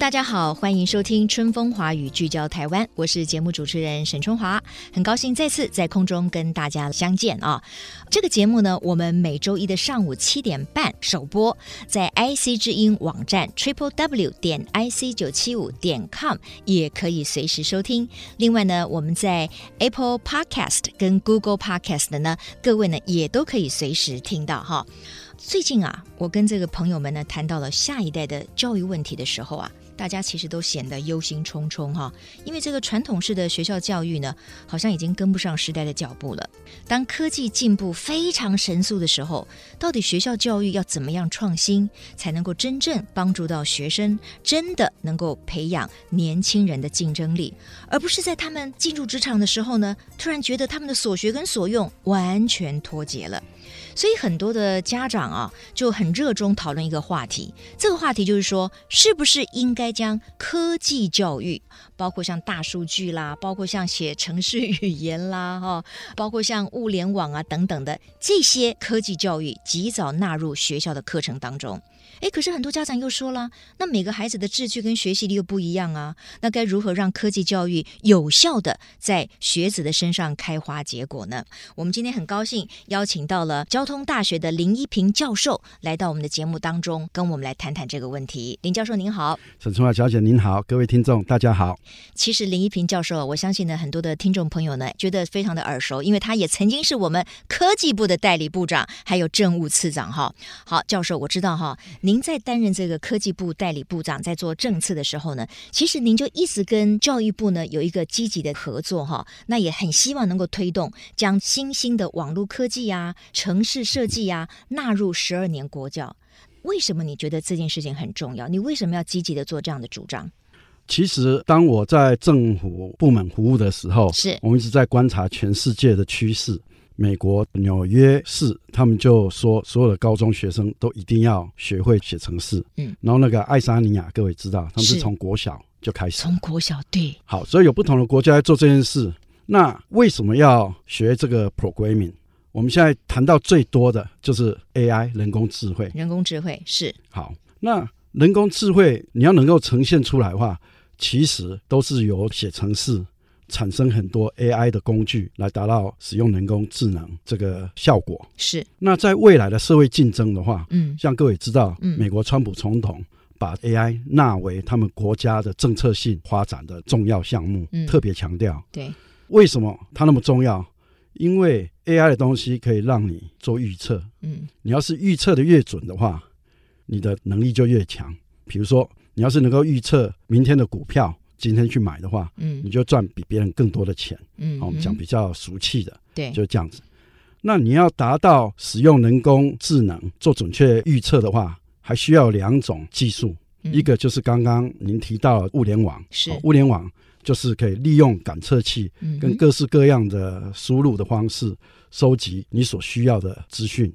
大家好，欢迎收听《春风华语》，聚焦台湾，我是节目主持人沈春华，很高兴再次在空中跟大家相见啊！这个节目呢，我们每周一的上午七点半首播，在 IC 之音网站 triple w 点 ic 九七五点 com 也可以随时收听。另外呢，我们在 Apple Podcast 跟 Google Podcast 呢，各位呢也都可以随时听到哈。最近啊，我跟这个朋友们呢谈到了下一代的教育问题的时候啊。大家其实都显得忧心忡忡哈，因为这个传统式的学校教育呢，好像已经跟不上时代的脚步了。当科技进步非常神速的时候，到底学校教育要怎么样创新，才能够真正帮助到学生，真的能够培养年轻人的竞争力，而不是在他们进入职场的时候呢，突然觉得他们的所学跟所用完全脱节了。所以很多的家长啊，就很热衷讨论一个话题。这个话题就是说，是不是应该将科技教育，包括像大数据啦，包括像写程式语言啦，哈，包括像物联网啊等等的这些科技教育，及早纳入学校的课程当中？哎，可是很多家长又说了，那每个孩子的志趣跟学习力又不一样啊，那该如何让科技教育有效地在学子的身上开花结果呢？我们今天很高兴邀请到了交通大学的林一平教授来到我们的节目当中，跟我们来谈谈这个问题。林教授您好，沈春华小姐您好，各位听众大家好。其实林一平教授，我相信呢很多的听众朋友呢觉得非常的耳熟，因为他也曾经是我们科技部的代理部长，还有政务次长哈。好，教授，我知道哈。您在担任这个科技部代理部长，在做政策的时候呢，其实您就一直跟教育部呢有一个积极的合作哈，那也很希望能够推动将新兴的网络科技啊、城市设计啊纳入十二年国教。为什么你觉得这件事情很重要？你为什么要积极的做这样的主张？其实，当我在政府部门服务的时候，是我们一直在观察全世界的趋势。美国纽约市，他们就说所有的高中学生都一定要学会写程式。嗯，然后那个爱沙尼亚，各位知道，他们是从国小就开始。从国小对。好，所以有不同的国家在做这件事。那为什么要学这个 programming？我们现在谈到最多的就是 AI 人工智慧。人工智慧是。好，那人工智慧你要能够呈现出来的话，其实都是由写程式。产生很多 AI 的工具来达到使用人工智能这个效果。是。那在未来的社会竞争的话，嗯，像各位知道，嗯，美国川普总统把 AI 纳为他们国家的政策性发展的重要项目，嗯，特别强调。对。为什么它那么重要？因为 AI 的东西可以让你做预测。嗯。你要是预测的越准的话，你的能力就越强。比如说，你要是能够预测明天的股票。今天去买的话，嗯，你就赚比别人更多的钱，嗯，我们讲比较俗气的，对，就这样子。那你要达到使用人工智能做准确预测的话，还需要两种技术，嗯，一个就是刚刚您提到的物联网，是物联网就是可以利用感测器跟各式各样的输入的方式收集你所需要的资讯。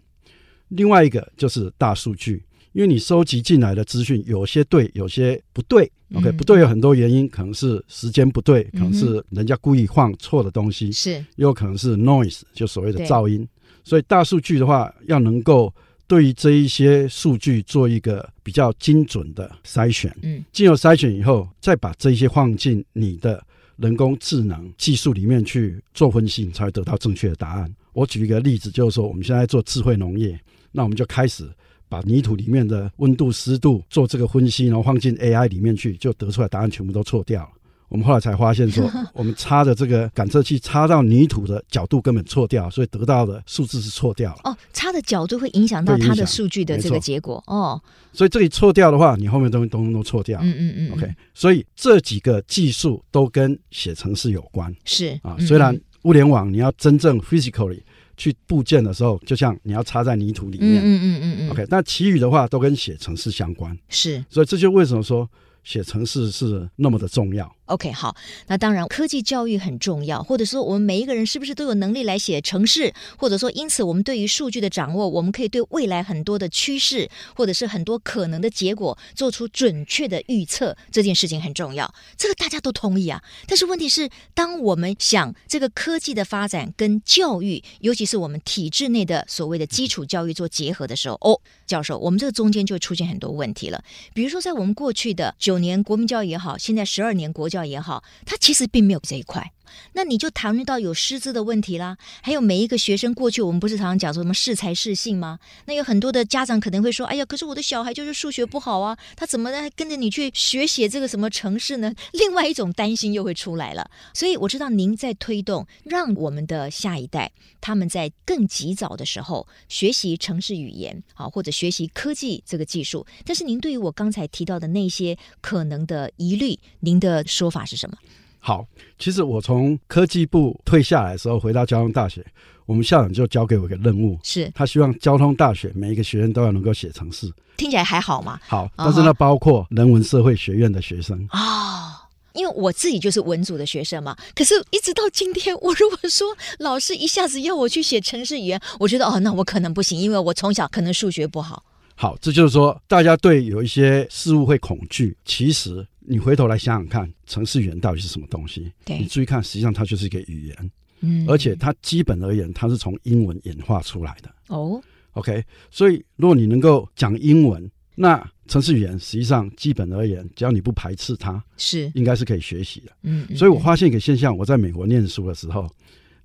另外一个就是大数据。因为你收集进来的资讯，有些对，有些不对。OK，不对有很多原因，可能是时间不对，可能是人家故意放错的东西，是，也有可能是 noise，就所谓的噪音。所以大数据的话，要能够对于这一些数据做一个比较精准的筛选。嗯，经由筛选以后，再把这些放进你的人工智能技术里面去做分析，才会得到正确的答案。我举一个例子，就是说我们现在做智慧农业，那我们就开始。把泥土里面的温度、湿度做这个分析，然后放进 AI 里面去，就得出来答案全部都错掉了。我们后来才发现说，我们插的这个感测器插到泥土的角度根本错掉，所以得到的数字是错掉了。哦，插的角度会影响到它的数据的这个结果。哦，所以这里错掉的话，你后面东西都都错掉。嗯嗯嗯。OK，所以这几个技术都跟写程式有关。是啊，虽然物联网你要真正 physically。去部件的时候，就像你要插在泥土里面，嗯嗯嗯嗯，OK。那其余的话都跟写程式相关，是。所以这就为什么说写程式是那么的重要。OK，好，那当然科技教育很重要，或者说我们每一个人是不是都有能力来写程式，或者说因此我们对于数据的掌握，我们可以对未来很多的趋势或者是很多可能的结果做出准确的预测，这件事情很重要，这个大家都同意啊。但是问题是，当我们想这个科技的发展跟教育，尤其是我们体制内的所谓的基础教育做结合的时候，哦，教授，我们这个中间就出现很多问题了。比如说，在我们过去的九年国民教育也好，现在十二年国教也好，他其实并没有这一块。那你就谈论到有师资的问题啦，还有每一个学生过去，我们不是常常讲说什么适才适性吗？那有很多的家长可能会说：“哎呀，可是我的小孩就是数学不好啊，他怎么还跟着你去学写这个什么程式呢？”另外一种担心又会出来了。所以我知道您在推动，让我们的下一代他们在更及早的时候学习程式语言，啊，或者学习科技这个技术。但是您对于我刚才提到的那些可能的疑虑，您的说法是什么？好，其实我从科技部退下来的时候，回到交通大学，我们校长就交给我一个任务，是他希望交通大学每一个学生都要能够写程式。听起来还好嘛？好，但是呢，包括人文社会学院的学生啊、哦，因为我自己就是文组的学生嘛。可是，一直到今天，我如果说老师一下子要我去写程式语言，我觉得哦，那我可能不行，因为我从小可能数学不好。好，这就是说，大家对有一些事物会恐惧，其实。你回头来想想看，程式语言到底是什么东西？对，你注意看，实际上它就是一个语言，嗯，而且它基本而言，它是从英文演化出来的。哦，OK，所以如果你能够讲英文，那程式语言实际上基本而言，只要你不排斥它，是应该是可以学习的。嗯，所以我发现一个现象，我在美国念书的时候。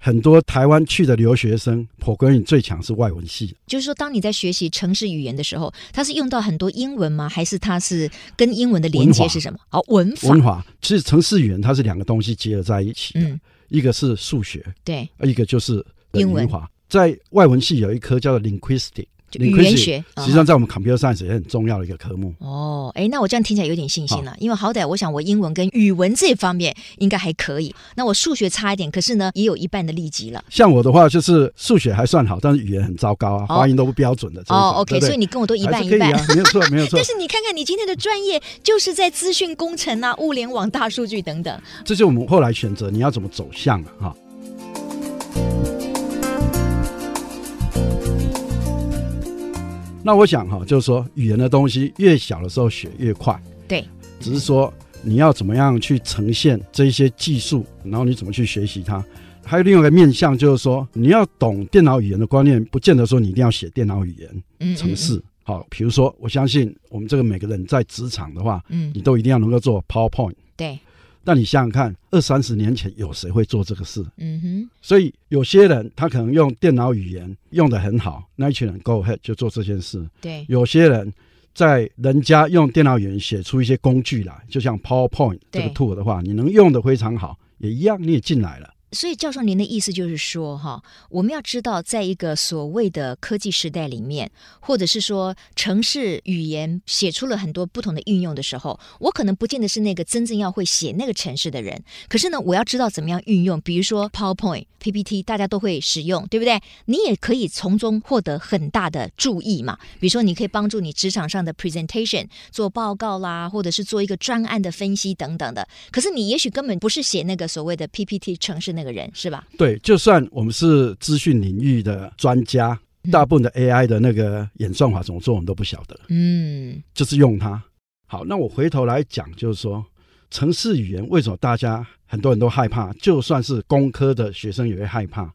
很多台湾去的留学生，programming 最强是外文系。就是说，当你在学习城市语言的时候，它是用到很多英文吗？还是它是跟英文的连接是什么？哦，文法。文法其实城市语言它是两个东西结合在一起的，嗯、一个是数学，对，一个就是英文。在外文系有一科叫做 linguistic。语言学实际上在我们 computer science 也很重要的一个科目。哦，哎，那我这样听起来有点信心了，因为好歹我想我英文跟语文这方面应该还可以。那我数学差一点，可是呢，也有一半的利基了。像我的话，就是数学还算好，但是语言很糟糕啊，发音都不标准的。哦，OK，所以你跟我都一半一半，没有错，没有 错。但是你看看你今天的专业，就是在资讯工程啊、物联网、大数据等等。这是我们后来选择你要怎么走向啊，那我想哈，就是说语言的东西越小的时候学越快，对，只是说你要怎么样去呈现这一些技术，然后你怎么去学习它。还有另外一个面向，就是说你要懂电脑语言的观念，不见得说你一定要写电脑语言程式。好，比如说我相信我们这个每个人在职场的话，嗯，你都一定要能够做 PowerPoint，对。那你想想看，二三十年前有谁会做这个事？嗯哼。所以有些人他可能用电脑语言用的很好，那一群人 go ahead 就做这件事。对。有些人在人家用电脑语言写出一些工具来，就像 PowerPoint 这个 tool 的话，你能用的非常好，也一样你也进来了。所以，教授，您的意思就是说，哈，我们要知道，在一个所谓的科技时代里面，或者是说城市语言写出了很多不同的应用的时候，我可能不见得是那个真正要会写那个城市的人。可是呢，我要知道怎么样运用，比如说 PowerPoint、PPT，大家都会使用，对不对？你也可以从中获得很大的注意嘛。比如说，你可以帮助你职场上的 presentation 做报告啦，或者是做一个专案的分析等等的。可是你也许根本不是写那个所谓的 PPT 城市个人是吧？对，就算我们是资讯领域的专家，大部分的 AI 的那个演算法怎么做，我们都不晓得。嗯，就是用它。好，那我回头来讲，就是说，城市语言为什么大家很多人都害怕？就算是工科的学生也会害怕。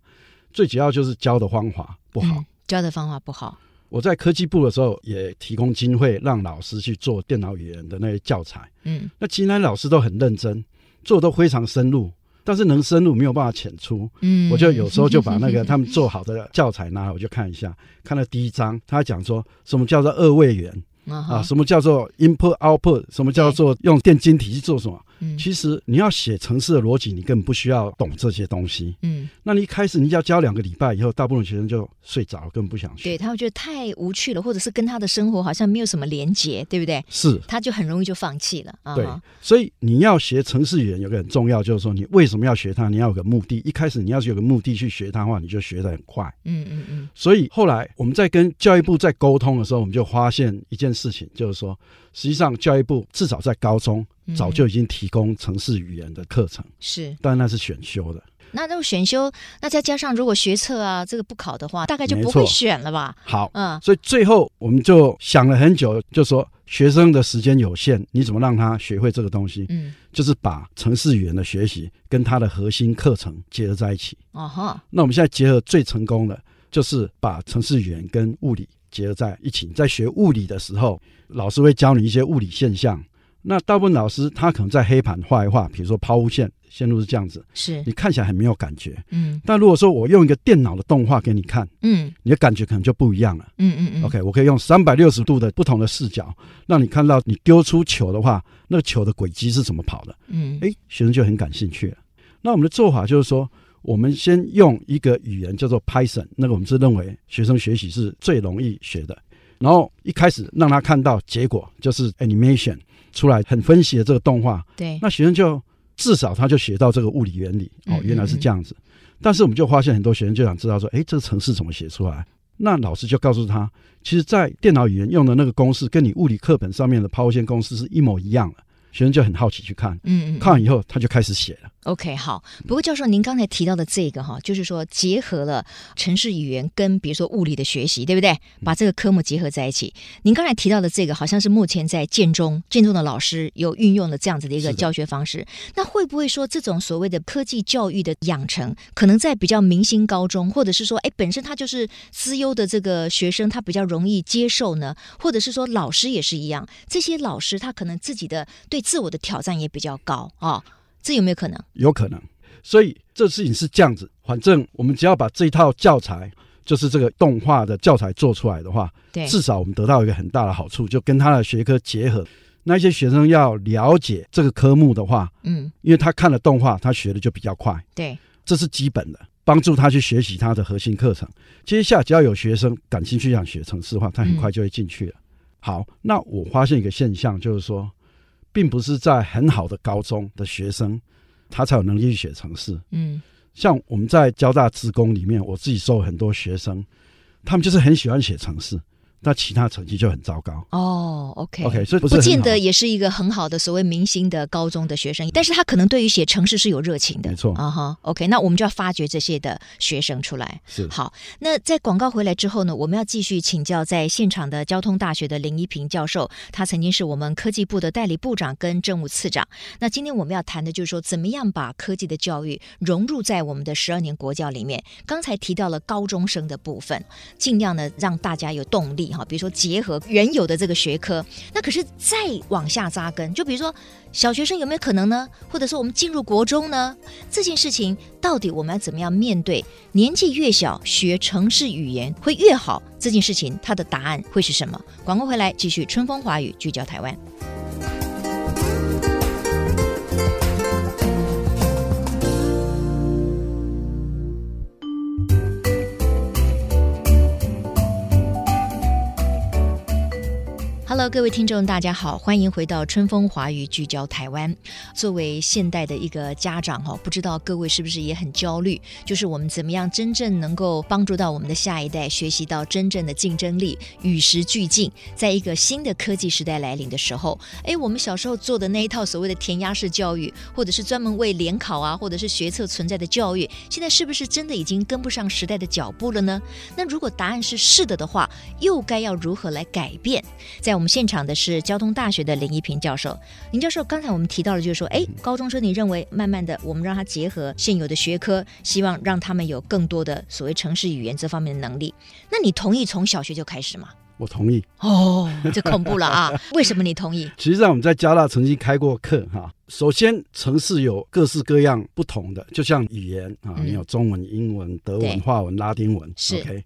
最主要就是教的方法不好，嗯、教的方法不好。我在科技部的时候也提供经费让老师去做电脑语言的那些教材。嗯，那其他老师都很认真，做的都非常深入。但是能深入没有办法浅出，嗯，我就有时候就把那个 他们做好的教材拿来，我就看一下，看了第一章，他讲说什么叫做二位元。啊，什么叫做 input output？什么叫做用电晶体去做什么？嗯，其实你要写城市的逻辑，你根本不需要懂这些东西。嗯，那你一开始你要教两个礼拜以后，大部分学生就睡着了，根本不想学。对，他会觉得太无趣了，或者是跟他的生活好像没有什么连结，对不对？是，他就很容易就放弃了。对，所以你要学城市语言，有个很重要，就是说你为什么要学它？你要有个目的。一开始你要是有个目的去学它的话，你就学得很快。嗯嗯嗯。所以后来我们在跟教育部在沟通的时候，我们就发现一件事情，就是说。实际上，教育部至少在高中早就已经提供城市语言的课程，是，但那是选修的。那都选修，那再加上如果学测啊这个不考的话，大概就不会选了吧？好，嗯，所以最后我们就想了很久，就说学生的时间有限，你怎么让他学会这个东西？嗯，就是把城市语言的学习跟他的核心课程结合在一起。哦哈，那我们现在结合最成功的，就是把城市语言跟物理结合在一起。在学物理的时候，老师会教你一些物理现象。那大部分老师他可能在黑板画一画，比如说抛物线。线路是这样子，是你看起来很没有感觉，嗯。但如果说我用一个电脑的动画给你看，嗯，你的感觉可能就不一样了，嗯嗯嗯。OK，我可以用三百六十度的不同的视角，让你看到你丢出球的话，那个球的轨迹是怎么跑的，嗯。哎，学生就很感兴趣了。那我们的做法就是说，我们先用一个语言叫做 Python，那个我们是认为学生学习是最容易学的。然后一开始让他看到结果，就是 animation 出来很分析的这个动画，对，那学生就。至少他就学到这个物理原理哦，原来是这样子。但是我们就发现很多学生就想知道说，哎，这个程式怎么写出来？那老师就告诉他，其实，在电脑语言用的那个公式，跟你物理课本上面的抛物线公式是一模一样的。学生就很好奇去看，嗯，嗯，看完以后他就开始写了。OK，好。不过教授，您刚才提到的这个哈，就是说结合了城市语言跟比如说物理的学习，对不对？把这个科目结合在一起。您刚才提到的这个，好像是目前在建中建中的老师有运用了这样子的一个教学方式。那会不会说这种所谓的科技教育的养成，可能在比较明星高中，或者是说，哎，本身他就是资优的这个学生，他比较容易接受呢？或者是说老师也是一样，这些老师他可能自己的对。自我的挑战也比较高啊、哦，这有没有可能？有可能，所以这事情是这样子。反正我们只要把这一套教材，就是这个动画的教材做出来的话，对，至少我们得到一个很大的好处，就跟他的学科结合。那一些学生要了解这个科目的话，嗯，因为他看了动画，他学的就比较快，对，这是基本的，帮助他去学习他的核心课程。接下来只要有学生感兴趣想学城市化，他很快就会进去了。嗯、好，那我发现一个现象，就是说。并不是在很好的高中的学生，他才有能力去写程式。嗯，像我们在交大职工里面，我自己收很多学生，他们就是很喜欢写程式。那其他成绩就很糟糕哦。OK，OK，所以不见得也是一个很好的所谓明星的高中的学生，但是他可能对于写城市是有热情的，没错啊哈。OK，那我们就要发掘这些的学生出来。是好，那在广告回来之后呢，我们要继续请教在现场的交通大学的林一平教授，他曾经是我们科技部的代理部长跟政务次长。那今天我们要谈的就是说，怎么样把科技的教育融入在我们的十二年国教里面。刚才提到了高中生的部分，尽量呢让大家有动力。哈，比如说结合原有的这个学科，那可是再往下扎根，就比如说小学生有没有可能呢？或者说我们进入国中呢？这件事情到底我们要怎么样面对？年纪越小学城市语言会越好，这件事情它的答案会是什么？广告回来继续春风华语聚焦台湾。Hello，各位听众，大家好，欢迎回到春风华语聚焦台湾。作为现代的一个家长哈，不知道各位是不是也很焦虑？就是我们怎么样真正能够帮助到我们的下一代学习到真正的竞争力，与时俱进，在一个新的科技时代来临的时候，哎，我们小时候做的那一套所谓的填鸭式教育，或者是专门为联考啊，或者是学测存在的教育，现在是不是真的已经跟不上时代的脚步了呢？那如果答案是是的的话，又该要如何来改变？在我们。现场的是交通大学的林一平教授。林教授，刚才我们提到了，就是说，哎，高中生，你认为慢慢的，我们让他结合现有的学科，希望让他们有更多的所谓城市语言这方面的能力。那你同意从小学就开始吗？我同意。哦，这恐怖了啊！为什么你同意？其实上我们在加大曾经开过课哈。首先，城市有各式各样不同的，就像语言啊，你有中文、英文、德文、法文、拉丁文。是。OK。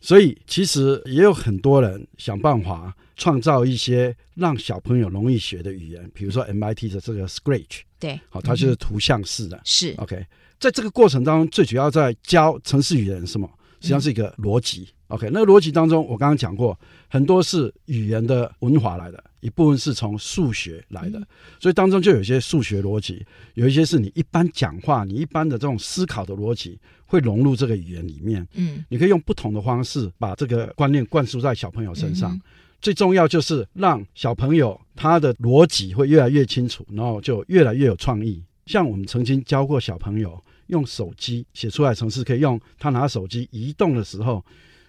所以其实也有很多人想办法创造一些让小朋友容易学的语言，比如说 MIT 的这个 Scratch，对，好，它就是图像式的，是 OK。在这个过程当中，最主要在教城市语言什么？实际上是一个逻辑，OK。那个逻辑当中，我刚刚讲过，很多是语言的文化来的，一部分是从数学来的，所以当中就有一些数学逻辑，有一些是你一般讲话、你一般的这种思考的逻辑会融入这个语言里面。嗯，你可以用不同的方式把这个观念灌输在小朋友身上。最重要就是让小朋友他的逻辑会越来越清楚，然后就越来越有创意。像我们曾经教过小朋友用手机写出来程式，可以用他拿手机移动的时候，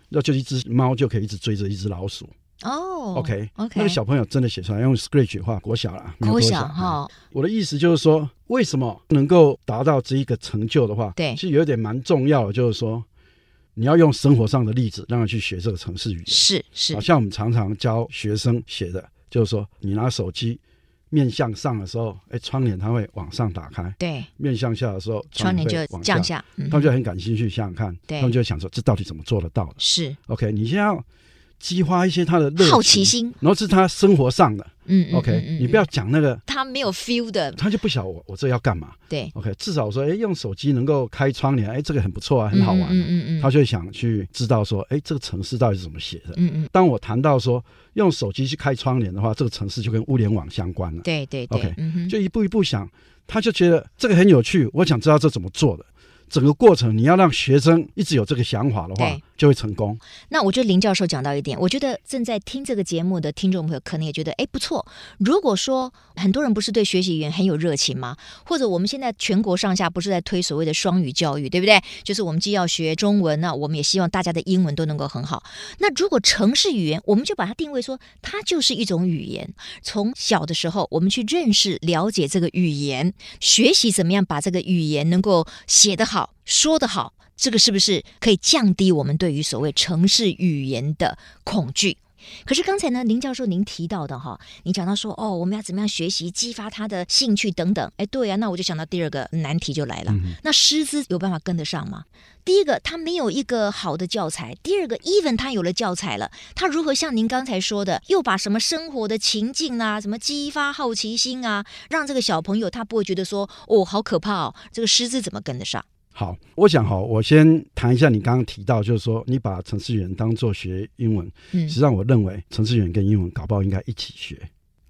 那就一只猫就可以一直追着一只老鼠。哦、oh,，OK，OK，、okay, okay. 那个小朋友真的写出来用 Scratch 画国小了，国小哈。我的意思就是说，为什么能够达到这一个成就的话，对，其实有一点蛮重要的，就是说。你要用生活上的例子让他去学这个城市语言，是是，好像我们常常教学生写的，就是说你拿手机面向上的时候，哎，窗帘它会往上打开；对，面向下的时候，窗帘就往降下。嗯、他们就很感兴趣，想想看，他们就想说，这到底怎么做得到的？是。OK，你先要激发一些他的乐好奇心，然后是他生活上的。嗯，OK，嗯嗯嗯，你不要讲那个他没有 feel 的，他就不晓得我我这要干嘛。对，OK，至少说，哎，用手机能够开窗帘，哎，这个很不错啊，很好玩，啊。嗯嗯嗯，他就会想去知道说，哎，这个城市到底是怎么写的。嗯嗯。当我谈到说用手机去开窗帘的话，这个城市就跟物联网相关了。对对对。OK，嗯，就一步一步想，他就觉得这个很有趣，我想知道这怎么做的。整个过程，你要让学生一直有这个想法的话，就会成功。那我觉得林教授讲到一点，我觉得正在听这个节目的听众朋友可能也觉得，哎，不错。如果说很多人不是对学习语言很有热情吗？或者我们现在全国上下不是在推所谓的双语教育，对不对？就是我们既要学中文，那我们也希望大家的英文都能够很好。那如果城市语言，我们就把它定位说，它就是一种语言。从小的时候，我们去认识、了解这个语言，学习怎么样把这个语言能够写得好。说得好，这个是不是可以降低我们对于所谓城市语言的恐惧？可是刚才呢，林教授您提到的哈，你讲到说哦，我们要怎么样学习，激发他的兴趣等等。哎，对啊，那我就想到第二个难题就来了。嗯、那师资有办法跟得上吗？第一个，他没有一个好的教材；第二个，even 他有了教材了，他如何像您刚才说的，又把什么生活的情境啊，什么激发好奇心啊，让这个小朋友他不会觉得说哦，好可怕哦，这个师资怎么跟得上？好，我想好，我先谈一下你刚刚提到，就是说你把程式语言当做学英文，嗯，实际上我认为程式语言跟英文搞不好应该一起学。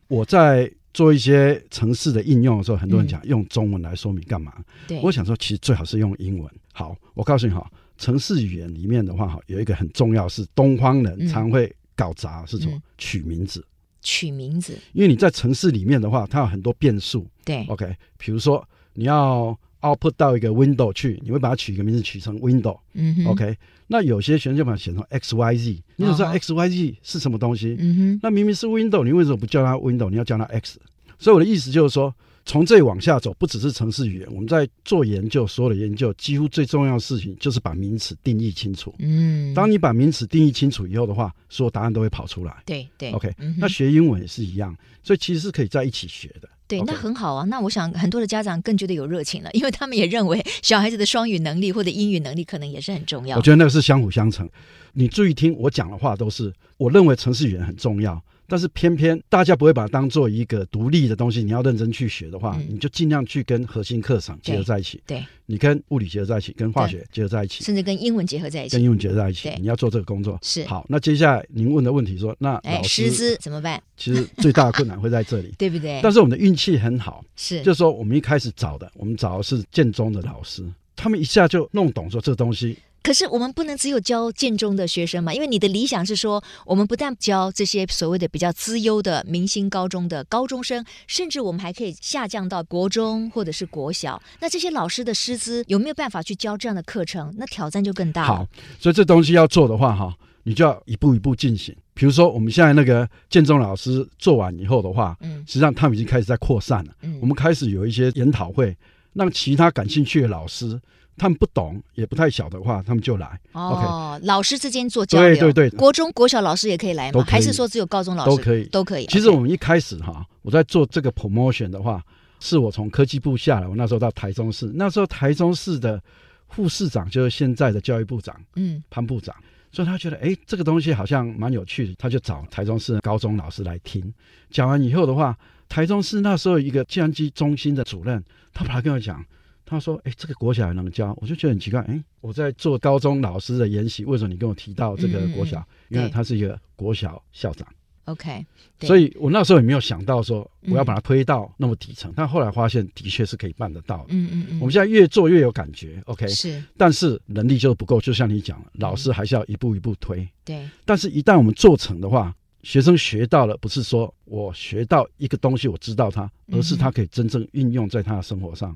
我在做一些城市的应用的时候，很多人讲用中文来说明干嘛？对，我想说其实最好是用英文。好，我告诉你哈，城市语言里面的话哈，有一个很重要是东方人常会搞砸，是什么？取名字。取名字，因为你在城市里面的话，它有很多变数。对，OK，比如说你要。Output 到一个 window 去，你会把它取一个名字，取成 window。嗯。OK，那有些学生就把它写成 X Y Z。你想知道 X Y Z 是什么东西？嗯哼。那明明是 window，你为什么不叫它 window？你要叫它 X？所以我的意思就是说。从这里往下走，不只是城市语言，我们在做研究，所有的研究几乎最重要的事情就是把名词定义清楚。嗯，当你把名词定义清楚以后的话，所有答案都会跑出来。对对，OK，嗯，那学英文也是一样，所以其实是可以在一起学的。对那很好啊。那我想很多的家长更觉得有热情了，因为他们也认为 小孩子的双语能力或者英语能力可能也是很重要。我觉得那个是相辅相成。你注意听我讲的话，都是我认为城市语言很重要。但是偏偏大家不会把它当做一个独立的东西，你要认真去学的话，嗯、你就尽量去跟核心课程结合在一起。对，你跟物理结合在一起，跟化学结合在一起，甚至跟英文结合在一起。跟英文结合在一起，你要做这个工作是好。那接下来您问的问题说，那老师，师资怎么办？其实最大的困难会在这里，对不对？但是我们的运气很好，是，就是说我们一开始找的，我们找的是建中的老师，他们一下就弄懂说这个东西。可是我们不能只有教建中的学生嘛，因为你的理想是说，我们不但教这些所谓的比较资优的明星高中的高中生，甚至我们还可以下降到国中或者是国小。那这些老师的师资有没有办法去教这样的课程？那挑战就更大了。好，所以这东西要做的话，哈，你就要一步一步进行。比如说，我们现在那个建中老师做完以后的话，嗯，实际上他们已经开始在扩散了。嗯，我们开始有一些研讨会，让其他感兴趣的老师。他们不懂也不太晓得的话，他们就来。哦，okay、老师之间做交流，对对对，国中国小老师也可以来吗？还是说只有高中老师都可以？都可以。其实我们一开始哈，我在做这个 promotion 的话，是我从科技部下来，我那时候到台中市，那时候台中市的副市长就是现在的教育部长，嗯，潘部长，所以他觉得哎，这个东西好像蛮有趣的，他就找台中市的高中老师来听。讲完以后的话，台中市那时候一个计算机中心的主任，他跑来跟我讲。他说：“哎，这个国小还能教，我就觉得很奇怪。哎，我在做高中老师的研习，为什么你跟我提到这个国小？嗯、原来他是一个国小校长。OK，所以我那时候也没有想到说我要把它推到那么底层，嗯、但后来发现的确是可以办得到的。嗯嗯嗯。我们现在越做越有感觉。OK，是，但是能力就是不够，就像你讲，老师还是要一步一步推。对，但是一旦我们做成的话。”学生学到了，不是说我学到一个东西，我知道它，而是他可以真正运用在他的生活上。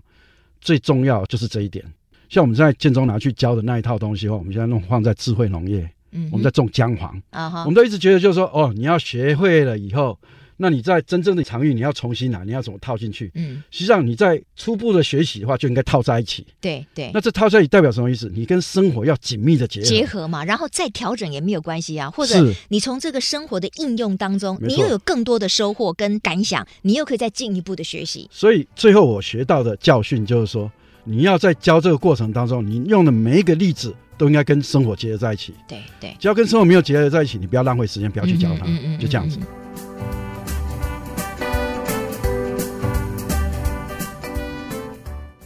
最重要就是这一点。像我们在建中拿去教的那一套东西的话，我们现在弄放在智慧农业，嗯，我们在种姜黄啊哈，我们都一直觉得就是说，哦，你要学会了以后。那你在真正的场域，你要重新来，你要怎么套进去？嗯，实际上你在初步的学习的话，就应该套在一起。对对。那这套在一起代表什么意思？你跟生活要紧密的结合。结合嘛，然后再调整也没有关系啊。或者你从这个生活的应用当中，你又有更多的收获跟感想，你又可以再进一步的学习。所以最后我学到的教训就是说，你要在教这个过程当中，你用的每一个例子都应该跟生活结合在一起。对对。只要跟生活没有结合在一起，你不要浪费时间，不要去教它，嗯嗯，就这样子。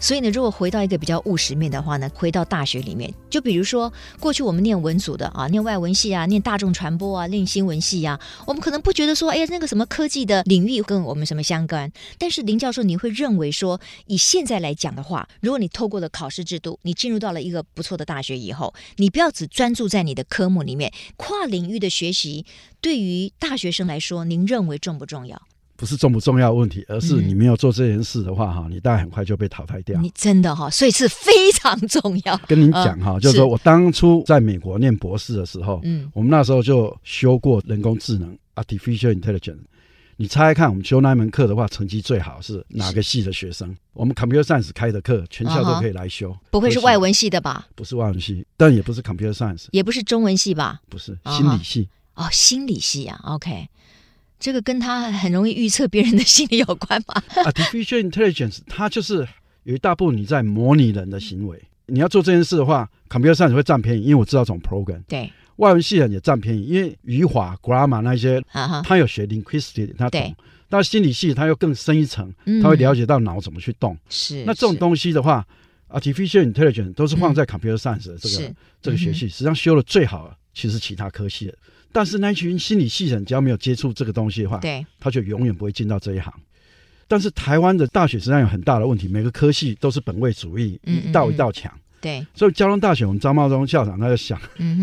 所以呢，如果回到一个比较务实面的话呢，回到大学里面，就比如说过去我们念文组的啊，念外文系啊，念大众传播啊，念新闻系啊，我们可能不觉得说，哎呀，那个什么科技的领域跟我们什么相关。但是林教授，你会认为说，以现在来讲的话，如果你透过了考试制度，你进入到了一个不错的大学以后，你不要只专注在你的科目里面，跨领域的学习对于大学生来说，您认为重不重要？不是重不重要问题，而是你没有做这件事的话，哈、嗯，你大概很快就被淘汰掉。你真的哈，所以是非常重要。跟您讲哈，就是说我当初在美国念博士的时候，嗯，我们那时候就修过人工智能 （artificial intelligence）。你猜猜看，我们修那门课的话，成绩最好是哪个系的学生？我们 computer science 开的课，全校都可以来修。Uh -huh. 不会是外文系的吧？不是外文系，但也不是 computer science，也不是中文系吧？不是心理系。哦、uh 心理系啊，OK。这个跟他很容易预测别人的心理有关吗？Artificial Intelligence，它就是有一大部分你在模拟人的行为。你要做这件事的话，Computer Science 会占便宜，因为我知道这种 program。对，外文系人也占便宜，因为语法、grammar 那些，uh -huh. 他有学 linguistic，他懂。但心理系他又更深一层，他会了解到脑怎么去动。是、嗯。那这种东西的话，Artificial Intelligence 都是放在 Computer Science 的这个、嗯、这个学系，实际上修的最好，其实其他科系的。但是那群心理系人，只要没有接触这个东西的话，对，他就永远不会进到这一行。但是台湾的大学实际上有很大的问题，每个科系都是本位主义，嗯嗯嗯一道一道墙。对，所以交通大学，我们张茂忠校长他就想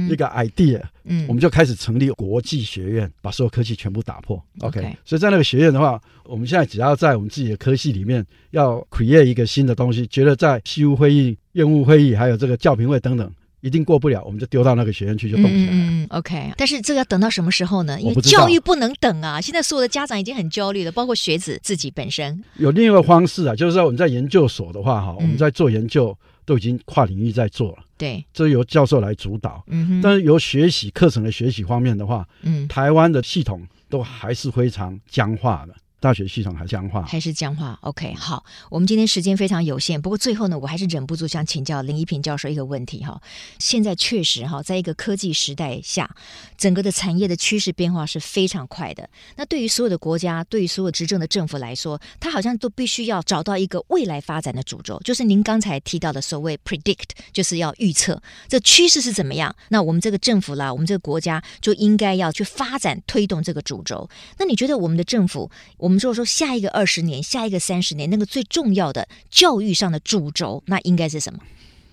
一个 idea，嗯，我们就开始成立国际学院，把所有科系全部打破。OK，okay 所以在那个学院的话，我们现在只要在我们自己的科系里面要 create 一个新的东西，觉得在西务会议、院务会议，还有这个教评会等等。一定过不了，我们就丢到那个学院去，就动起来。嗯，OK。但是这个要等到什么时候呢？因为教育不能等啊！现在所有的家长已经很焦虑了，包括学子自己本身。有另一个方式啊，就是说我们在研究所的话，哈、嗯，我们在做研究都已经跨领域在做了。对，这由教授来主导。嗯哼。但是由学习课程的学习方面的话，嗯，台湾的系统都还是非常僵化的。大学系统还是僵化，还是僵化？OK，好，我们今天时间非常有限，不过最后呢，我还是忍不住想请教林一平教授一个问题哈。现在确实哈，在一个科技时代下，整个的产业的趋势变化是非常快的。那对于所有的国家，对于所有执政的政府来说，他好像都必须要找到一个未来发展的主轴，就是您刚才提到的所谓 predict，就是要预测这趋势是怎么样。那我们这个政府啦，我们这个国家就应该要去发展推动这个主轴。那你觉得我们的政府，我我们说说下一个二十年，下一个三十年，那个最重要的教育上的主轴，那应该是什么？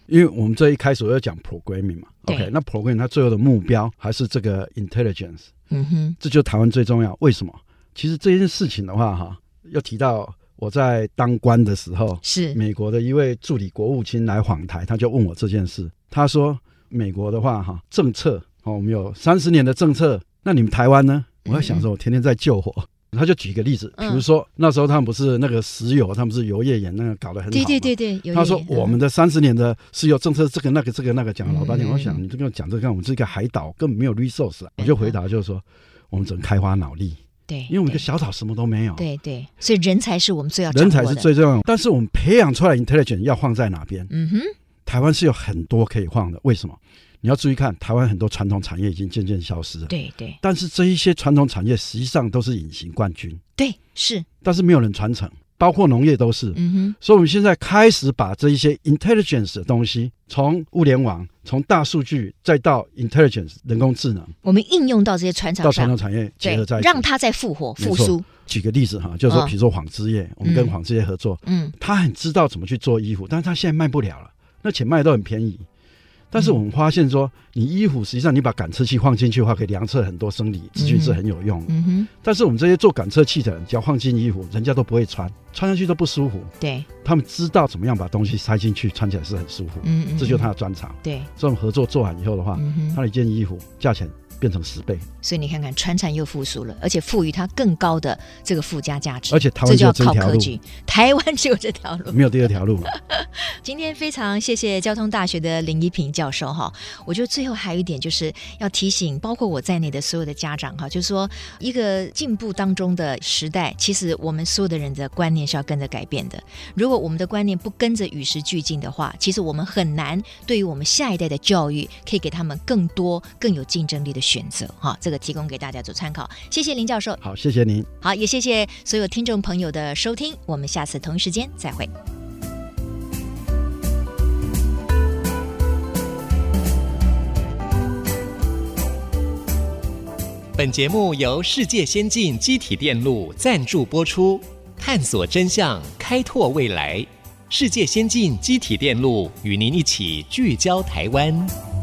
因为我们这一开始我要讲 programming 嘛，OK，那 programming 它最后的目标还是这个 intelligence，嗯哼，这就台湾最重要。为什么？其实这件事情的话，哈，要提到我在当官的时候，是美国的一位助理国务卿来访台，他就问我这件事，他说美国的话，哈，政策哦，我们有三十年的政策，那你们台湾呢？我在想说，我天天在救火。嗯他就举一个例子，比如说、嗯、那时候他们不是那个石油，他们是油业盐那个搞得很好。对对对对。他说我们的三十年的石油政策，这个那个这个那个讲老半天，我想你这个讲这个，我们是一个海岛，根本没有 resource。我就回答就是说，我们只能开发脑力。对，因为我们一个小岛什么都没有。对对。所以人才是我们最要人才是最重要。但是我们培养出来 intelligence 要放在哪边？嗯哼。台湾是有很多可以放的，为什么？你要注意看，台湾很多传统产业已经渐渐消失了。对对。但是这一些传统产业实际上都是隐形冠军。对，是。但是没有人传承，包括农业都是。嗯哼。所以我们现在开始把这一些 intelligence 的东西，从物联网、从大数据，再到 intelligence 人工智能，我们应用到这些传统到传统产业结合在一起，让它再复活复苏。举个例子哈，就是说，比如说纺织业，哦，我们跟纺织业合作，嗯，他很知道怎么去做衣服，但是他现在卖不了了，那且卖都很便宜。但是我们发现说，你衣服实际上你把感测器放进去的话，可以量测很多生理资讯是很有用的。嗯哼。但是我们这些做感测器的人，只要放进衣服，人家都不会穿，穿上去都不舒服。对。他们知道怎么样把东西塞进去，穿起来是很舒服。嗯嗯。这就是他的专长。对。这种合作做完以后的话，他的一件衣服价钱变成十倍。所以你看看，川产又复苏了，而且赋予它更高的这个附加价值。而且台湾就这条路，台湾只有这条路，没有第二条路了。今天非常谢谢交通大学的林一平教授哈。我觉得最后还有一点就是要提醒，包括我在内的所有的家长哈，就是说一个进步当中的时代，其实我们所有的人的观念是要跟着改变的。如果我们的观念不跟着与时俱进的话，其实我们很难对于我们下一代的教育，可以给他们更多更有竞争力的选择哈。这个提供给大家做参考。谢谢林教授。好，谢谢您。好，也谢谢所有听众朋友的收听。我们下次同一时间再会。本节目由世界先进机体电路赞助播出，探索真相，开拓未来。世界先进机体电路与您一起聚焦台湾。